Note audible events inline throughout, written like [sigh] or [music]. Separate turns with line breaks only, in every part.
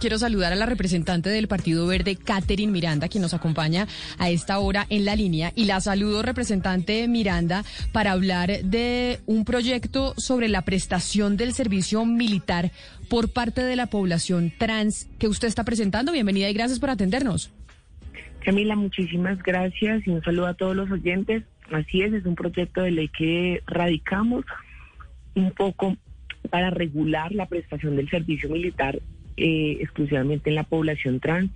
Quiero saludar a la representante del Partido Verde, Catherine Miranda, quien nos acompaña a esta hora en la línea. Y la saludo, representante Miranda, para hablar de un proyecto sobre la prestación del servicio militar por parte de la población trans que usted está presentando. Bienvenida y gracias por atendernos.
Camila, muchísimas gracias y un saludo a todos los oyentes. Así es, es un proyecto de ley que radicamos un poco para regular la prestación del servicio militar eh, exclusivamente en la población trans,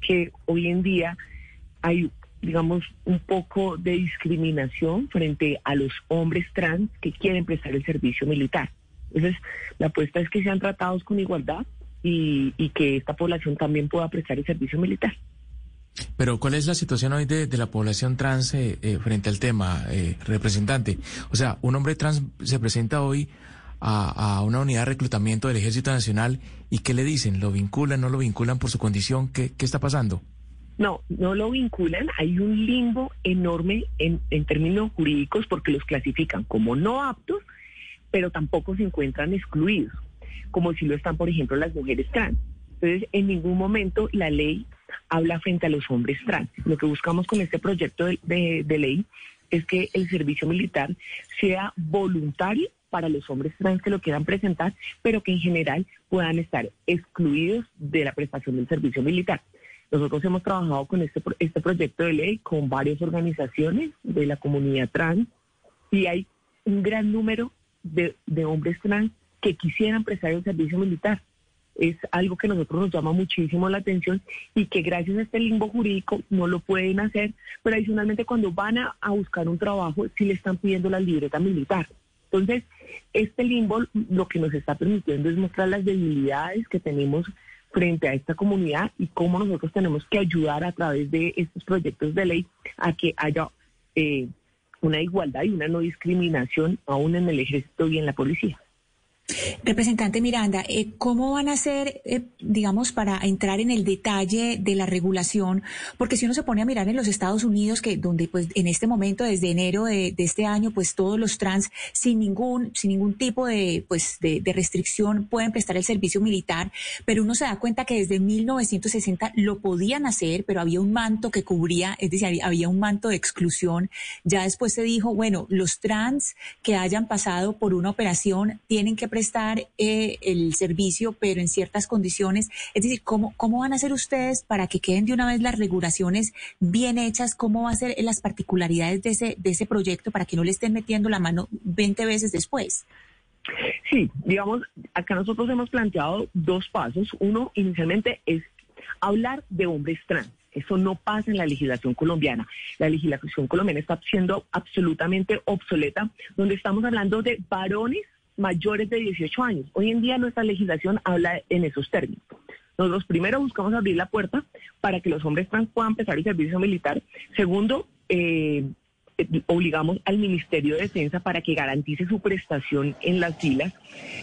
que hoy en día hay, digamos, un poco de discriminación frente a los hombres trans que quieren prestar el servicio militar. Entonces, la apuesta es que sean tratados con igualdad y, que esta población también pueda prestar el servicio militar.
Pero ¿cuál es la situación hoy de, la población trans eh, eh, frente al tema, representante? O sea, un hombre trans se presenta hoy a, una unidad de reclutamiento del Ejército Nacional y ¿qué le dicen? ¿Lo vinculan, no lo vinculan por su condición? ¿Qué, qué está pasando?
No, no lo vinculan. Hay un limbo enorme en, en términos jurídicos porque los clasifican como no aptos, pero tampoco se encuentran excluidos, como si lo están, por ejemplo, las mujeres trans. Entonces, en ningún momento la ley habla frente a los hombres trans. Lo que buscamos con este proyecto de, de ley es que el servicio militar sea voluntario para los hombres trans que lo quieran presentar, pero que en general puedan estar excluidos de la prestación del servicio militar. Nosotros hemos trabajado con este, este proyecto de ley con varias organizaciones de la comunidad trans y hay un gran número de, hombres trans que quisieran prestar el servicio militar. Es algo que a nosotros nos llama muchísimo la atención y que gracias a este limbo jurídico no lo pueden hacer, pero adicionalmente cuando van a, a buscar un trabajo sí le están pidiendo la libreta militar. Entonces, este limbo lo que nos está permitiendo es mostrar las debilidades que tenemos frente a esta comunidad y cómo nosotros tenemos que ayudar a través de estos proyectos de ley a que haya eh, una igualdad y una no discriminación aún en el ejército y en la policía.
Representante Miranda, eh, ¿cómo van a hacer, eh, digamos, para entrar en el detalle de la regulación? Porque si uno se pone a mirar en los Estados Unidos, que donde pues en este momento, desde enero de, este año, pues todos los trans sin ningún, sin ningún tipo de, pues, de, restricción pueden prestar el servicio militar, pero uno se da cuenta que desde 1960 lo podían hacer, pero había un manto que cubría, es decir, había un manto de exclusión. Ya después se dijo, bueno, los trans que hayan pasado por una operación tienen que prestar eh, el servicio, pero en ciertas condiciones. Es decir, ¿cómo, ¿cómo van a hacer ustedes para que queden de una vez las regulaciones bien hechas? ¿Cómo va a ser las particularidades de ese, de ese proyecto para que no le estén metiendo la mano 20 veces después?
Sí, digamos, acá nosotros hemos planteado dos pasos. Uno, inicialmente, es hablar de hombres trans. Eso no pasa en la legislación colombiana. La legislación colombiana está siendo absolutamente obsoleta, donde estamos hablando de varones mayores de 18 años. Hoy en día nuestra legislación habla en esos términos. Nosotros primero buscamos abrir la puerta para que los hombres trans puedan empezar el servicio militar. Segundo, eh, obligamos al Ministerio de Defensa para que garantice su prestación en las filas,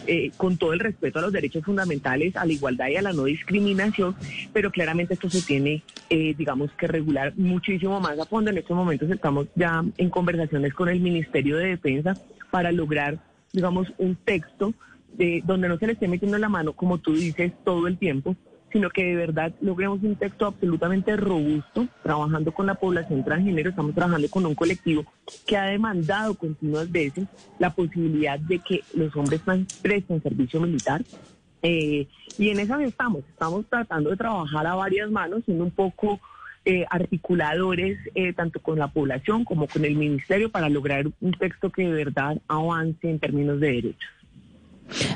eh, con todo el respeto a los derechos fundamentales, a la igualdad y a la no discriminación, pero claramente esto se tiene, eh, digamos, que regular muchísimo más a fondo. En estos momentos estamos ya en conversaciones con el Ministerio de Defensa para lograr digamos, un texto de, donde no se le esté metiendo la mano, como tú dices, todo el tiempo, sino que de verdad logremos un texto absolutamente robusto, trabajando con la población transgénero, estamos trabajando con un colectivo que ha demandado continuas veces la posibilidad de que los hombres presten servicio militar. Eh, y en esas estamos, estamos tratando de trabajar a varias manos, siendo un poco eh, articuladores eh, tanto con la población como con el ministerio para lograr un texto que de verdad avance en términos de derechos.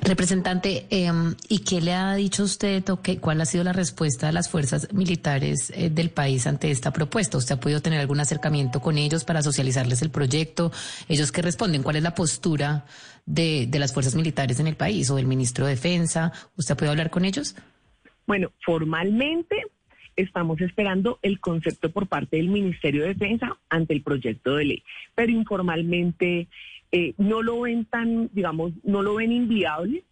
Representante, em, ¿y qué le ha dicho usted o qué, cuál ha sido la respuesta de las fuerzas militares eh, del país ante esta propuesta? ¿Usted ha podido tener algún acercamiento con ellos para socializarles el proyecto? ¿Ellos qué responden? ¿Cuál es la postura de, de las fuerzas militares en el país o del ministro de Defensa? ¿Usted ha podido hablar con ellos?
Bueno, formalmente estamos esperando el concepto por parte del Ministerio de Defensa ante el proyecto de ley, pero informalmente eh, no lo ven tan, digamos, no lo ven inviable.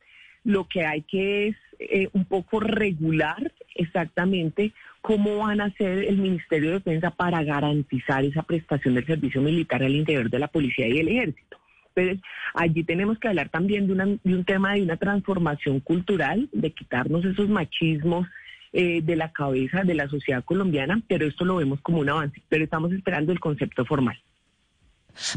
Lo que hay que es eh, un poco regular exactamente cómo van a hacer el Ministerio de Defensa para garantizar esa prestación del servicio militar al interior de la policía y el ejército. Entonces, allí tenemos que hablar también de, de un tema de una transformación cultural, de quitarnos esos machismos eh, de la cabeza de la sociedad colombiana, pero esto lo vemos como un avance, pero estamos esperando el concepto formal.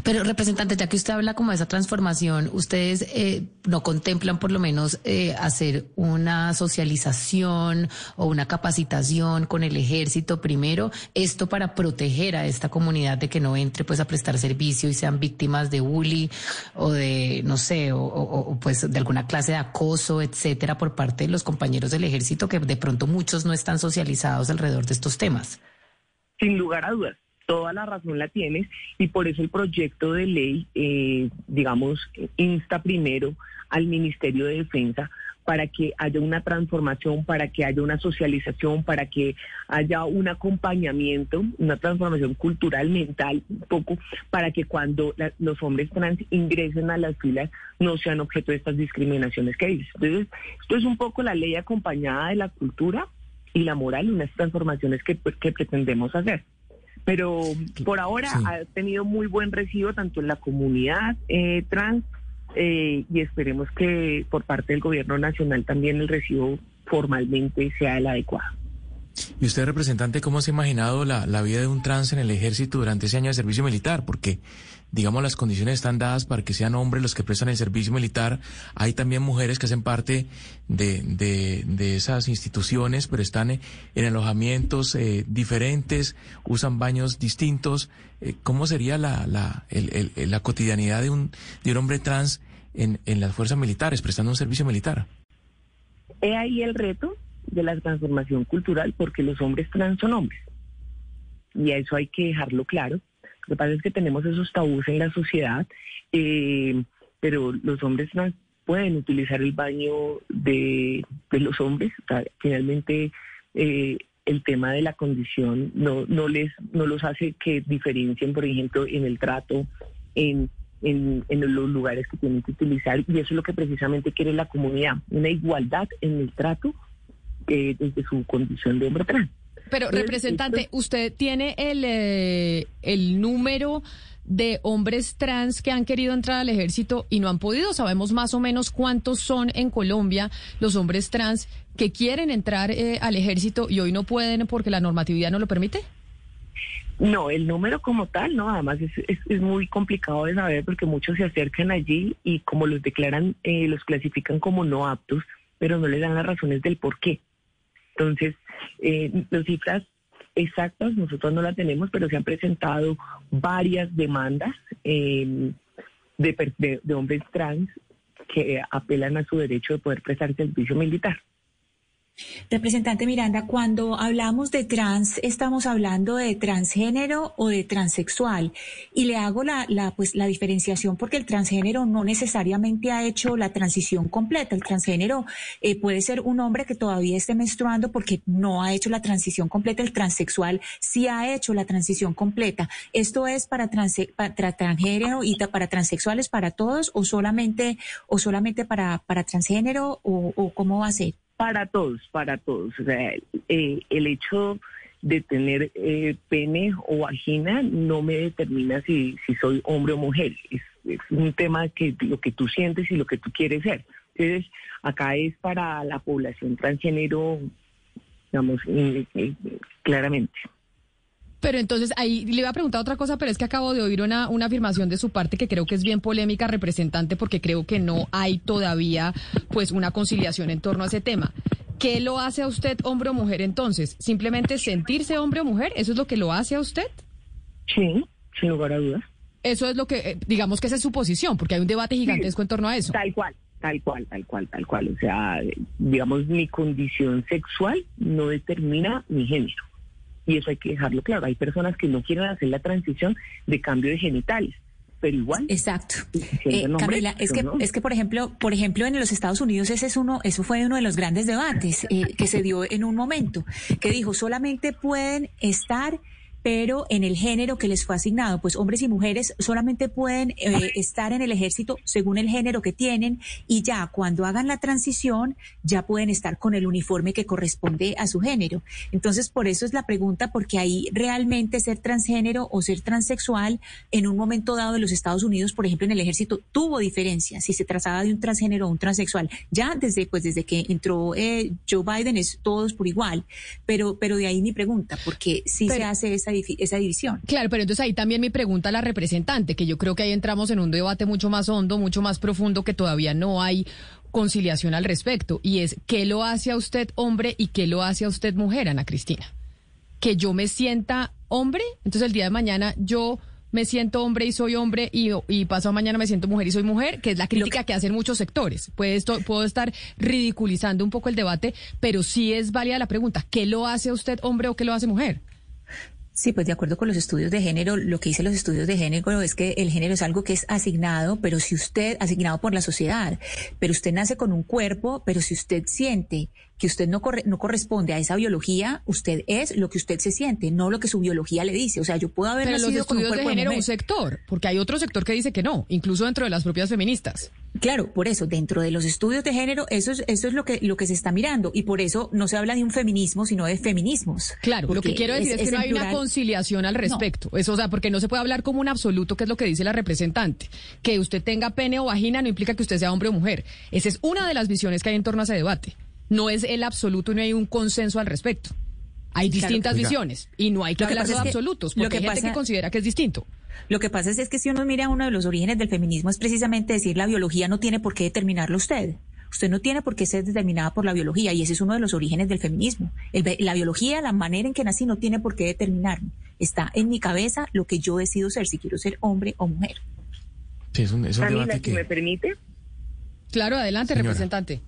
Pero, representante, ya que usted habla como de esa transformación, ¿ustedes eh, no contemplan por lo menos eh, hacer una socialización o una capacitación con el ejército primero? Esto para proteger a esta comunidad de que no entre pues a prestar servicio y sean víctimas de bullying o de, no sé, o, o pues de alguna clase de acoso, etcétera, por parte de los compañeros del ejército, que de pronto muchos no están socializados alrededor de estos temas.
Sin lugar a dudas toda la razón la tienes y por eso el proyecto de ley, eh, digamos, insta primero al Ministerio de Defensa para que haya una transformación, para que haya una socialización, para que haya un acompañamiento, una transformación cultural, mental, un poco, para que cuando los hombres trans ingresen a las filas no sean objeto de estas discriminaciones que hay. Entonces, esto es un poco la ley acompañada de la cultura y la moral, unas transformaciones que, que pretendemos hacer pero por ahora ha tenido muy buen recibo tanto en la comunidad eh, trans eh, y esperemos que por parte del gobierno nacional también el recibo formalmente sea el adecuado.
¿Y usted, representante, cómo se ha imaginado la, la vida de un trans en el ejército durante ese año de servicio militar? Porque digamos, las condiciones están dadas para que sean hombres los que prestan el servicio militar. Hay también mujeres que hacen parte de, de, esas instituciones, pero están en alojamientos eh, diferentes, usan baños distintos. Eh, ¿Cómo sería la, la, la cotidianidad de un, de un hombre trans en, en las fuerzas militares, prestando un servicio militar?
He ahí el reto de la transformación cultural, porque los hombres trans son hombres. Y a eso hay que dejarlo claro lo que pasa es que tenemos esos tabús en la sociedad, eh, pero los hombres trans pueden utilizar el baño de, los hombres. finalmente, eh, el tema de la condición no, no, les, no los hace que diferencien, por ejemplo, en el trato, en, en, los lugares que tienen que utilizar. Y eso es lo que precisamente quiere la comunidad, una igualdad en el trato eh, desde su condición de hombre trans.
Pero, representante, ¿usted tiene el, eh, el número de hombres trans que han querido entrar al ejército y no han podido? Sabemos más o menos cuántos son en Colombia los hombres trans que quieren entrar eh, al ejército y hoy no pueden porque la normatividad no lo permite.
No, el número como tal, no, además es, es, muy complicado de saber porque muchos se acercan allí y como los declaran, eh, los clasifican como no aptos, pero no les dan las razones del por qué. Entonces, eh, las cifras exactas nosotros no las tenemos, pero se han presentado varias demandas de, de hombres trans que apelan a su derecho de poder prestar servicio militar.
Representante Miranda, cuando hablamos de trans, estamos hablando de transgénero o de transexual. Y le hago la, la, pues, la diferenciación porque el transgénero no necesariamente ha hecho la transición completa. El transgénero eh, puede ser un hombre que todavía esté menstruando porque no ha hecho la transición completa. El transexual sí ha hecho la transición completa. ¿Esto es para, transgénero y para transexuales para todos o solamente, o solamente para, para transgénero o, o cómo va a ser?
Para todos, para todos. O sea, eh, el hecho de tener eh, pene o vagina no me determina si, si soy hombre o mujer. Es, un tema que lo que tú sientes y lo que tú quieres ser. Entonces, acá es para la población transgénero, digamos, claramente.
Pero entonces ahí le iba a preguntar otra cosa, pero es que acabo de oír una, una afirmación de su parte que creo que es bien polémica, representante, porque creo que no hay todavía pues una conciliación en torno a ese tema. ¿Qué lo hace a usted hombre o mujer entonces? ¿Simplemente sentirse hombre o mujer? ¿Eso es lo que lo hace a usted?
Sí, sin lugar a dudas.
Eso es lo que, eh, digamos que esa es su posición, porque hay un debate gigantesco en torno a eso.
Tal cual, tal cual, tal cual, tal cual. O sea, digamos, mi condición sexual no determina mi género y eso hay que dejarlo claro. Hay personas que no quieren hacer la transición de cambio de genitales. Pero igual.
Exacto. Eh, Camila, es que, es que por ejemplo, por ejemplo, en los Estados Unidos ese es uno, eso fue uno de los grandes debates eh, que se dio en un momento, que dijo solamente pueden estar pero en el género que les fue asignado, pues hombres y mujeres solamente pueden eh, estar en el ejército según el género que tienen y ya cuando hagan la transición ya pueden estar con el uniforme que corresponde a su género. Entonces, por eso es la pregunta, porque ahí realmente ser transgénero o ser transexual en un momento dado de los Estados Unidos, por ejemplo, en el ejército, tuvo diferencia si se trazaba de un transgénero o un transexual. Ya desde, pues, desde que entró eh, Joe Biden es todos por igual, pero, pero de ahí mi pregunta, porque sí se hace esa, esa división.
Claro, pero entonces ahí también mi pregunta a la representante, que yo creo que ahí entramos en un debate mucho más hondo, mucho más profundo, que todavía no hay conciliación al respecto, y es ¿qué lo hace a usted hombre y qué lo hace a usted mujer, Ana Cristina? Que yo me sienta hombre, entonces el día de mañana yo me siento hombre y soy hombre y, y pasado mañana me siento mujer y soy mujer, que es la crítica que... hacen muchos sectores. Puede esto, puedo estar ridiculizando un poco el debate, pero sí es válida la pregunta, ¿qué lo hace usted hombre o qué lo hace mujer?
Sí, pues de acuerdo con los estudios de género, lo que dicen los estudios de género es que el género es algo que es asignado, pero si usted, asignado por la sociedad, pero usted nace con un cuerpo, pero si usted siente que usted no, corre, no corresponde a esa biología, usted es lo que usted se siente, no lo que su biología le dice. O sea, yo puedo haber
Pero
nacido
los estudios
con un
de género
de
un sector, porque hay otro sector que dice que no, incluso dentro de las propias feministas.
Claro, por eso, dentro de los estudios de género, eso es, eso es lo que, lo que se está mirando, y por eso no se habla de un feminismo, sino de feminismos.
Claro, lo que quiero decir es, que no hay una conciliación al respecto. Eso, o sea, porque no se puede hablar como un absoluto, que es lo que dice la representante. Que usted tenga pene o vagina no implica que usted sea hombre o mujer. Esa es una de las visiones que hay en torno a ese debate no es el absoluto y no hay un consenso al respecto. Hay distintas visiones y no hay que hablar de absolutos, porque lo que hay gente que considera que es distinto.
Lo que pasa es, que si uno mira uno de los orígenes del feminismo es precisamente decir la biología no tiene por qué determinarlo usted. Usted no tiene por qué ser determinada por la biología y ese es uno de los orígenes del feminismo. la biología, la manera en que nací no tiene por qué determinarme. Está en mi cabeza lo que yo decido ser, si quiero ser hombre o mujer.
Sí, es un, es debate
que... me permite.
Claro, adelante, representante.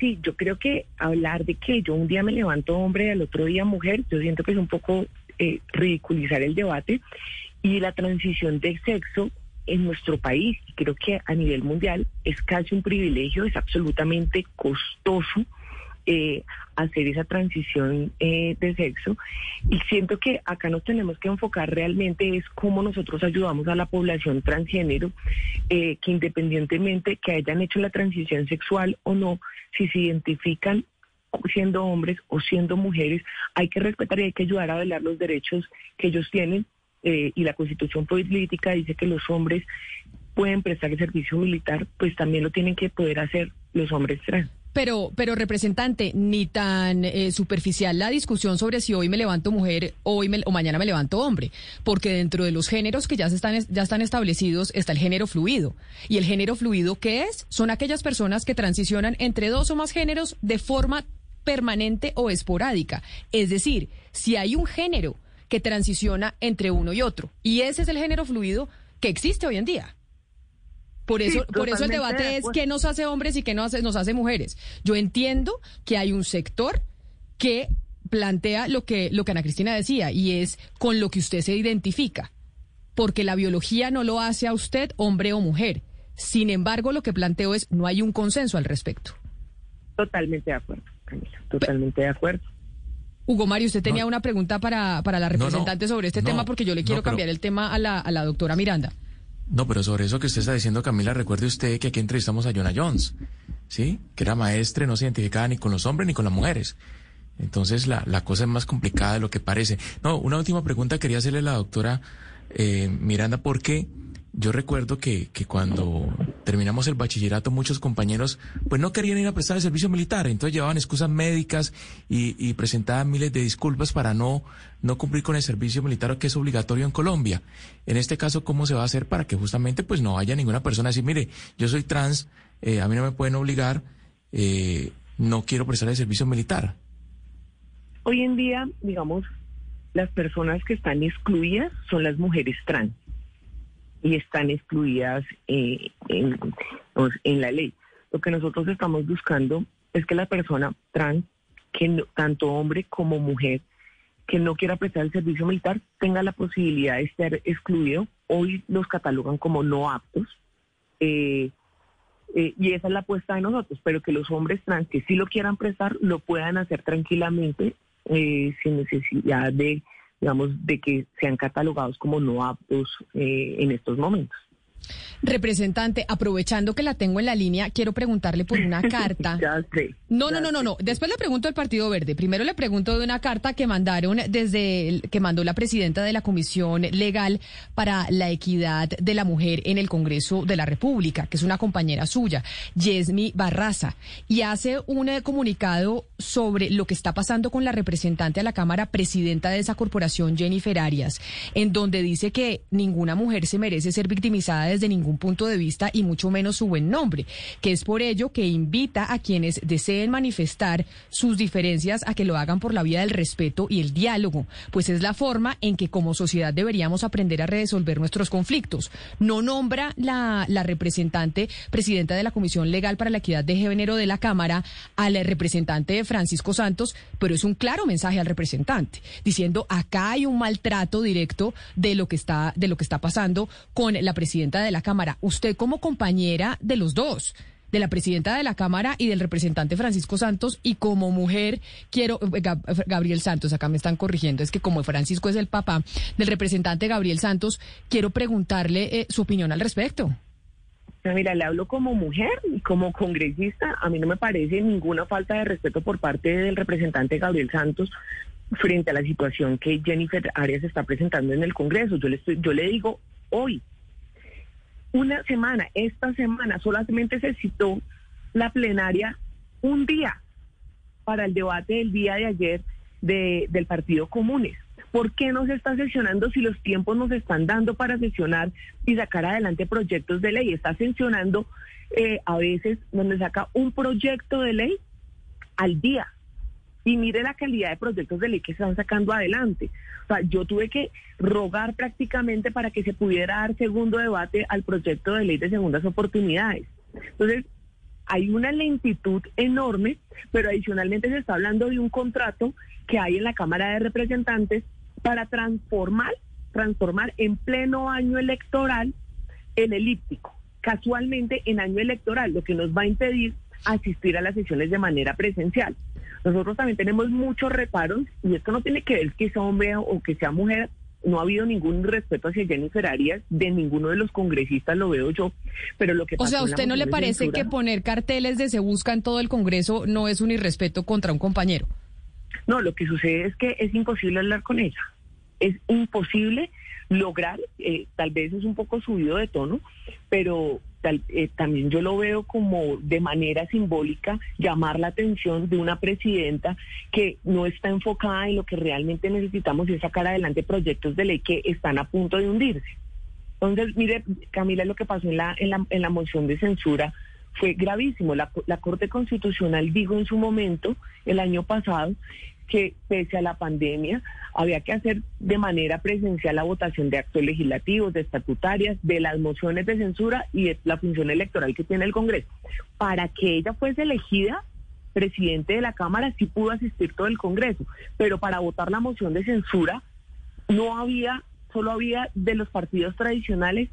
Sí, yo creo que hablar de que yo un día me levanto hombre y al otro día mujer, yo siento que es un poco eh, ridiculizar el debate y la transición de sexo en nuestro país, y creo que a nivel mundial es casi un privilegio, es absolutamente costoso eh, hacer esa transición eh, de sexo. Y siento que acá nos tenemos que enfocar realmente es cómo nosotros ayudamos a la población transgénero, eh, que independientemente que hayan hecho la transición sexual o no, si se identifican siendo hombres o siendo mujeres, hay que respetar y hay que ayudar a velar los derechos que ellos tienen. Y la constitución política dice que los hombres pueden prestar el servicio militar, pues también lo tienen que poder hacer los hombres trans.
Pero, pero representante, ni tan eh, superficial la discusión sobre si hoy me levanto mujer hoy o mañana me levanto hombre, porque dentro de los géneros que ya se están ya están establecidos está el género fluido. Y el género fluido ¿qué es? Son aquellas personas que transicionan entre dos o más géneros de forma permanente o esporádica. Es decir, si hay un género que transiciona entre uno y otro, y ese es el género fluido que existe hoy en día. Por eso, por eso el debate es qué nos hace hombres y qué nos hace, nos hace mujeres. Yo entiendo que hay un sector que plantea lo que, lo que Ana Cristina decía, y es con lo que usted se identifica. Porque la biología no lo hace a usted hombre o mujer. Sin embargo, lo que planteo es no hay un consenso al respecto.
Totalmente de acuerdo, Camila. Totalmente de acuerdo.
Hugo Mario, usted tenía una pregunta para, para la representante sobre este tema porque yo le quiero cambiar el tema a la, a la doctora Miranda.
No, pero sobre eso que usted está diciendo, Camila, recuerde usted que aquí entrevistamos a Jonah Jones, ¿sí? Que era maestre, no se identificaba ni con los hombres ni con las mujeres. Entonces la, la cosa es más complicada de lo que parece. No, una última pregunta quería hacerle a la doctora eh, Miranda, ¿por qué? Yo recuerdo que, que cuando terminamos el bachillerato muchos compañeros pues no querían ir a prestar el servicio militar, entonces llevaban excusas médicas y, y presentaban miles de disculpas para no, no cumplir con el servicio militar que es obligatorio en Colombia. En este caso, ¿cómo se va a hacer para que justamente pues no haya ninguna persona así, mire, yo soy trans, eh, a mí no me pueden obligar, eh, no quiero prestar el servicio militar?
Hoy en día, digamos, las personas que están excluidas son las mujeres trans y están excluidas eh, en, en, la ley. Lo que nosotros estamos buscando es que la persona trans, que tanto hombre como mujer, que no quiera prestar el servicio militar, tenga la posibilidad de ser excluido. Hoy los catalogan como no aptos. Eh, eh, y esa es la apuesta de nosotros, pero que los hombres trans que sí lo quieran prestar lo puedan hacer tranquilamente sin necesidad de digamos, de que sean catalogados como no aptos eh, en estos momentos.
Representante, aprovechando que la tengo en la línea, quiero preguntarle por una [laughs] carta. no, no, no, no, no. Después le pregunto al Partido Verde. Primero le pregunto de una carta que mandaron desde el, que mandó la presidenta de la Comisión Legal para la Equidad de la Mujer en el Congreso de la República, que es una compañera suya, Yesmi Barraza, y hace un eh, comunicado sobre lo que está pasando con la representante a la Cámara, presidenta de esa corporación, Jennifer Arias, en donde dice que ninguna mujer se merece ser victimizada desde ningún punto de vista y mucho menos su buen nombre, que es por ello que invita a quienes deseen manifestar sus diferencias a que lo hagan por la vía del respeto y el diálogo, pues es la forma en que como sociedad deberíamos aprender a resolver nuestros conflictos. No nombra la, representante presidenta de la Comisión Legal para la Equidad de Género de la Cámara al representante Francisco Santos, pero es un claro mensaje al representante, diciendo acá hay un maltrato directo de lo que está, de lo que está pasando con la presidenta de la Cámara. Usted como compañera de los dos de la presidenta de la Cámara y del representante Francisco Santos y como mujer quiero eh, Gabriel Santos, acá me están corrigiendo, es que como Francisco es el papá del representante Gabriel Santos, quiero preguntarle eh, su opinión al respecto.
Mira, le hablo como mujer y como congresista, a mí no me parece ninguna falta de respeto por parte del representante Gabriel Santos frente a la situación que Jennifer Arias está presentando en el Congreso. Yo le estoy, yo le digo hoy, una semana, esta semana solamente se citó la plenaria un día para el debate del día de ayer del Partido Comunes. ¿Por qué no se está sesionando si los tiempos nos están dando para sesionar y sacar adelante proyectos de ley? Está sesionando eh, a veces donde saca un proyecto de ley al día y mire la calidad de proyectos de ley que se están sacando adelante. O sea, yo tuve que rogar prácticamente para que se pudiera dar segundo debate al proyecto de ley de segundas oportunidades. Entonces, hay una lentitud enorme, pero adicionalmente se está hablando de un contrato que hay en la Cámara de Representantes para transformar, transformar en pleno año electoral el elíptico, casualmente en año electoral, lo que nos va a impedir asistir a las sesiones de manera presencial. Nosotros también tenemos muchos reparos y esto no tiene que ver que sea hombre o que sea mujer. No ha habido ningún respeto hacia Jennifer Arias, de ninguno de los congresistas lo veo yo, pero lo que
O sea, ¿a usted no le parece que poner carteles de se busca en todo el Congreso no es un irrespeto contra un compañero?
No, lo que sucede es que es imposible hablar con ella. Es imposible lograr, eh, tal vez es un poco subido de tono, pero eh, también yo lo veo como de manera simbólica llamar la atención de una presidenta que no está enfocada en lo que realmente necesitamos y es sacar adelante proyectos de ley que están a punto de hundirse. Entonces, mire, Camila, lo que pasó en la, en la, en la moción de censura fue gravísimo. La, la Corte Constitucional dijo en su momento, el año pasado, que pese a la pandemia había que hacer de manera presencial la votación de actos legislativos, de estatutarias, de las mociones de censura y de la función electoral que tiene el Congreso. Para que ella fuese elegida presidente de la Cámara sí pudo asistir todo el Congreso, pero para votar la moción de censura no había, solo había de los partidos tradicionales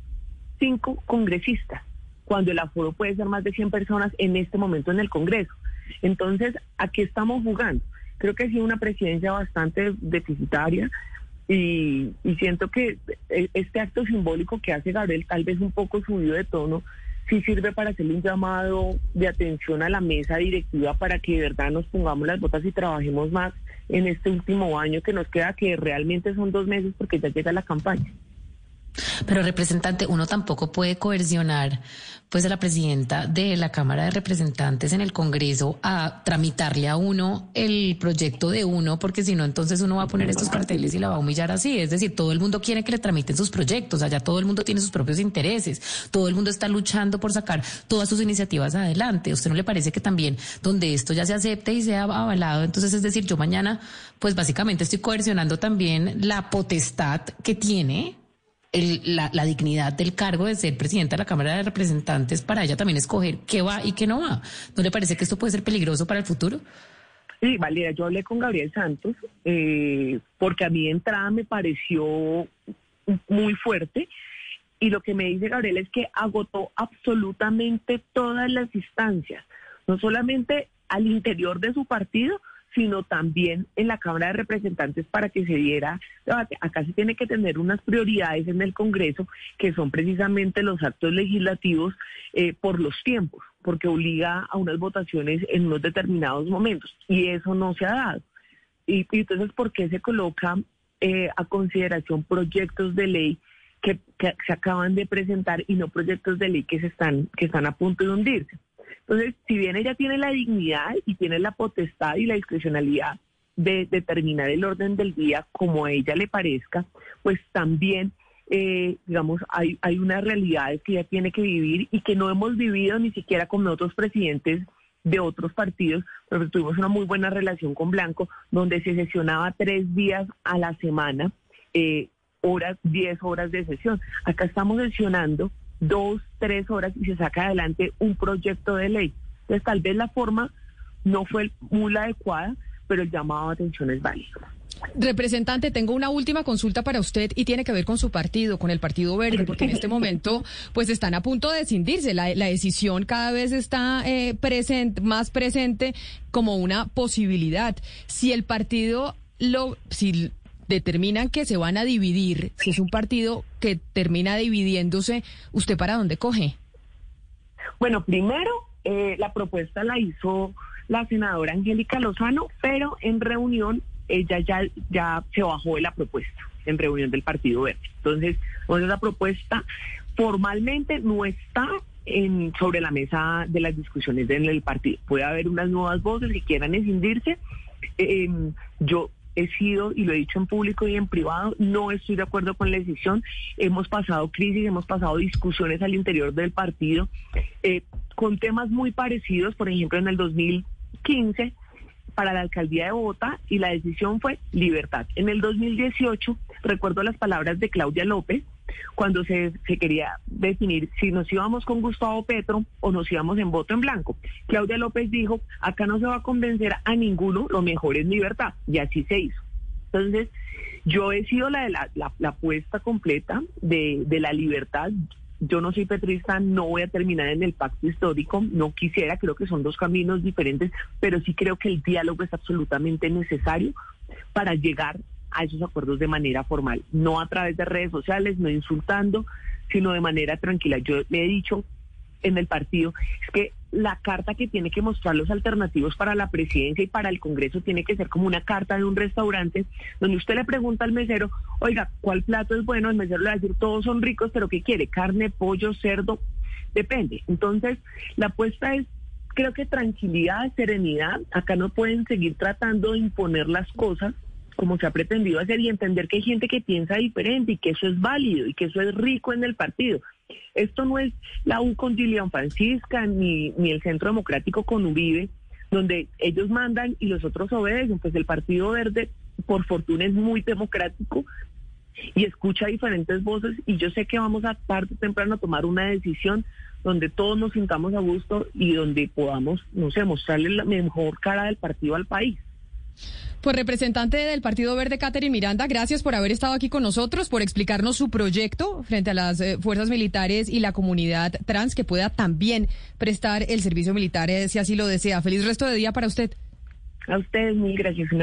cinco congresistas, cuando el aforo puede ser más de 100 personas en este momento en el Congreso. Entonces, ¿a qué estamos jugando? Creo que ha sido una presidencia bastante deficitaria y, siento que e, este acto simbólico que hace Gabriel, tal vez un poco subido de tono, sí sirve para hacerle un llamado de atención a la mesa directiva para que de verdad nos pongamos las botas y trabajemos más en este último año que nos queda, que realmente son dos meses porque ya llega la campaña.
Pero representante, uno tampoco puede coercionar pues a la presidenta de la Cámara de Representantes en el Congreso a tramitarle a uno el proyecto de uno, porque si no, entonces uno va a poner estos carteles y la va a humillar así. Es decir, todo el mundo quiere que le tramiten sus proyectos, allá todo el mundo tiene sus propios intereses, todo el mundo está luchando por sacar todas sus iniciativas adelante. ¿A usted no le parece que también donde esto ya se acepte y sea avalado, entonces es decir, yo mañana, pues básicamente estoy coercionando también la potestad que tiene la, dignidad del cargo de ser presidenta de la Cámara de Representantes para ella también escoger qué va y qué no va. ¿No le parece que esto puede ser peligroso para el futuro?
Sí, Valeria, yo hablé con Gabriel Santos eh, porque a mí de entrada me pareció muy fuerte y lo que me dice Gabriel es que agotó absolutamente todas las instancias, no solamente al interior de su partido, sino también en la Cámara de Representantes para que se diera debate. Acá se tiene que tener unas prioridades en el Congreso, que son precisamente los actos legislativos eh, por los tiempos, porque obliga a unas votaciones en unos determinados momentos, y eso no se ha dado. Y, entonces, ¿por qué se coloca eh, a consideración proyectos de ley que, que, se acaban de presentar y no proyectos de ley que se están que están a punto de hundirse? Entonces, si bien ella tiene la dignidad y tiene la potestad y la discrecionalidad de determinar el orden del día como a ella le parezca, pues también, eh, digamos, hay, hay unas realidades que ella tiene que vivir y que no hemos vivido ni siquiera con otros presidentes de otros partidos, pero tuvimos una muy buena relación con Blanco, donde se sesionaba tres días a la semana, eh, horas, diez horas de sesión. Acá estamos sesionando dos, tres horas y se saca adelante un proyecto de ley. Entonces, tal vez la forma no fue muy la adecuada, pero el llamado a atención es válido.
Representante, tengo una última consulta para usted y tiene que ver con su partido, con el Partido Verde, porque en este [laughs] momento pues están a punto de escindirse. La, decisión cada vez está eh, presente, más presente como una posibilidad. Si el partido lo, si determinan que se van a dividir, si es un partido que termina dividiéndose, ¿usted para dónde coge?
Bueno, primero, eh, la propuesta la hizo la senadora Angélica Lozano, pero en reunión ella ya, ya se bajó de la propuesta, en reunión del Partido Verde. Entonces, entonces la propuesta formalmente no está en, sobre la mesa de las discusiones en el partido. Puede haber unas nuevas voces que quieran escindirse. Eh, yo he sido, y lo he dicho en público y en privado, no estoy de acuerdo con la decisión. Hemos pasado crisis, hemos pasado discusiones al interior del partido eh, con temas muy parecidos, por ejemplo, en el 2015 para la alcaldía de Bogotá y la decisión fue libertad. En el 2018, recuerdo las palabras de Claudia López, cuando se, quería definir si nos íbamos con Gustavo Petro o nos íbamos en voto en blanco. Claudia López dijo, acá no se va a convencer a ninguno, lo mejor es libertad, y así se hizo. Entonces, yo he sido la, la, la, la apuesta completa de, de la libertad. Yo no soy petrista, no voy a terminar en el pacto histórico, no quisiera, creo que son dos caminos diferentes, pero sí creo que el diálogo es absolutamente necesario para llegar a esos acuerdos de manera formal, no a través de redes sociales, no insultando, sino de manera tranquila. Yo le he dicho en el partido es que la carta que tiene que mostrar los alternativos para la presidencia y para el Congreso tiene que ser como una carta de un restaurante donde usted le pregunta al mesero, oiga, ¿cuál plato es bueno? El mesero le va a decir, todos son ricos, pero ¿qué quiere? Carne, pollo, cerdo, depende. Entonces, la apuesta es creo que tranquilidad, serenidad. Acá no pueden seguir tratando de imponer las cosas como se ha pretendido hacer y entender que hay gente que piensa diferente y que eso es válido y que eso es rico en el partido. Esto no es la U con Gillian Francisca ni, ni el Centro Democrático con Uribe, donde ellos mandan y los otros obedecen. Pues el Partido Verde, por fortuna, es muy democrático y escucha diferentes voces y yo sé que vamos a tarde o temprano a tomar una decisión donde todos nos sintamos a gusto y donde podamos, no sé, mostrarle la mejor cara del partido al país.
Pues representante del Partido Verde, Catherine Miranda, gracias por haber estado aquí con nosotros, por explicarnos su proyecto frente a las eh, fuerzas militares y la comunidad trans que pueda también prestar el servicio militar eh, si así lo desea. Feliz resto de día para usted.
A ustedes, mil gracias. Un.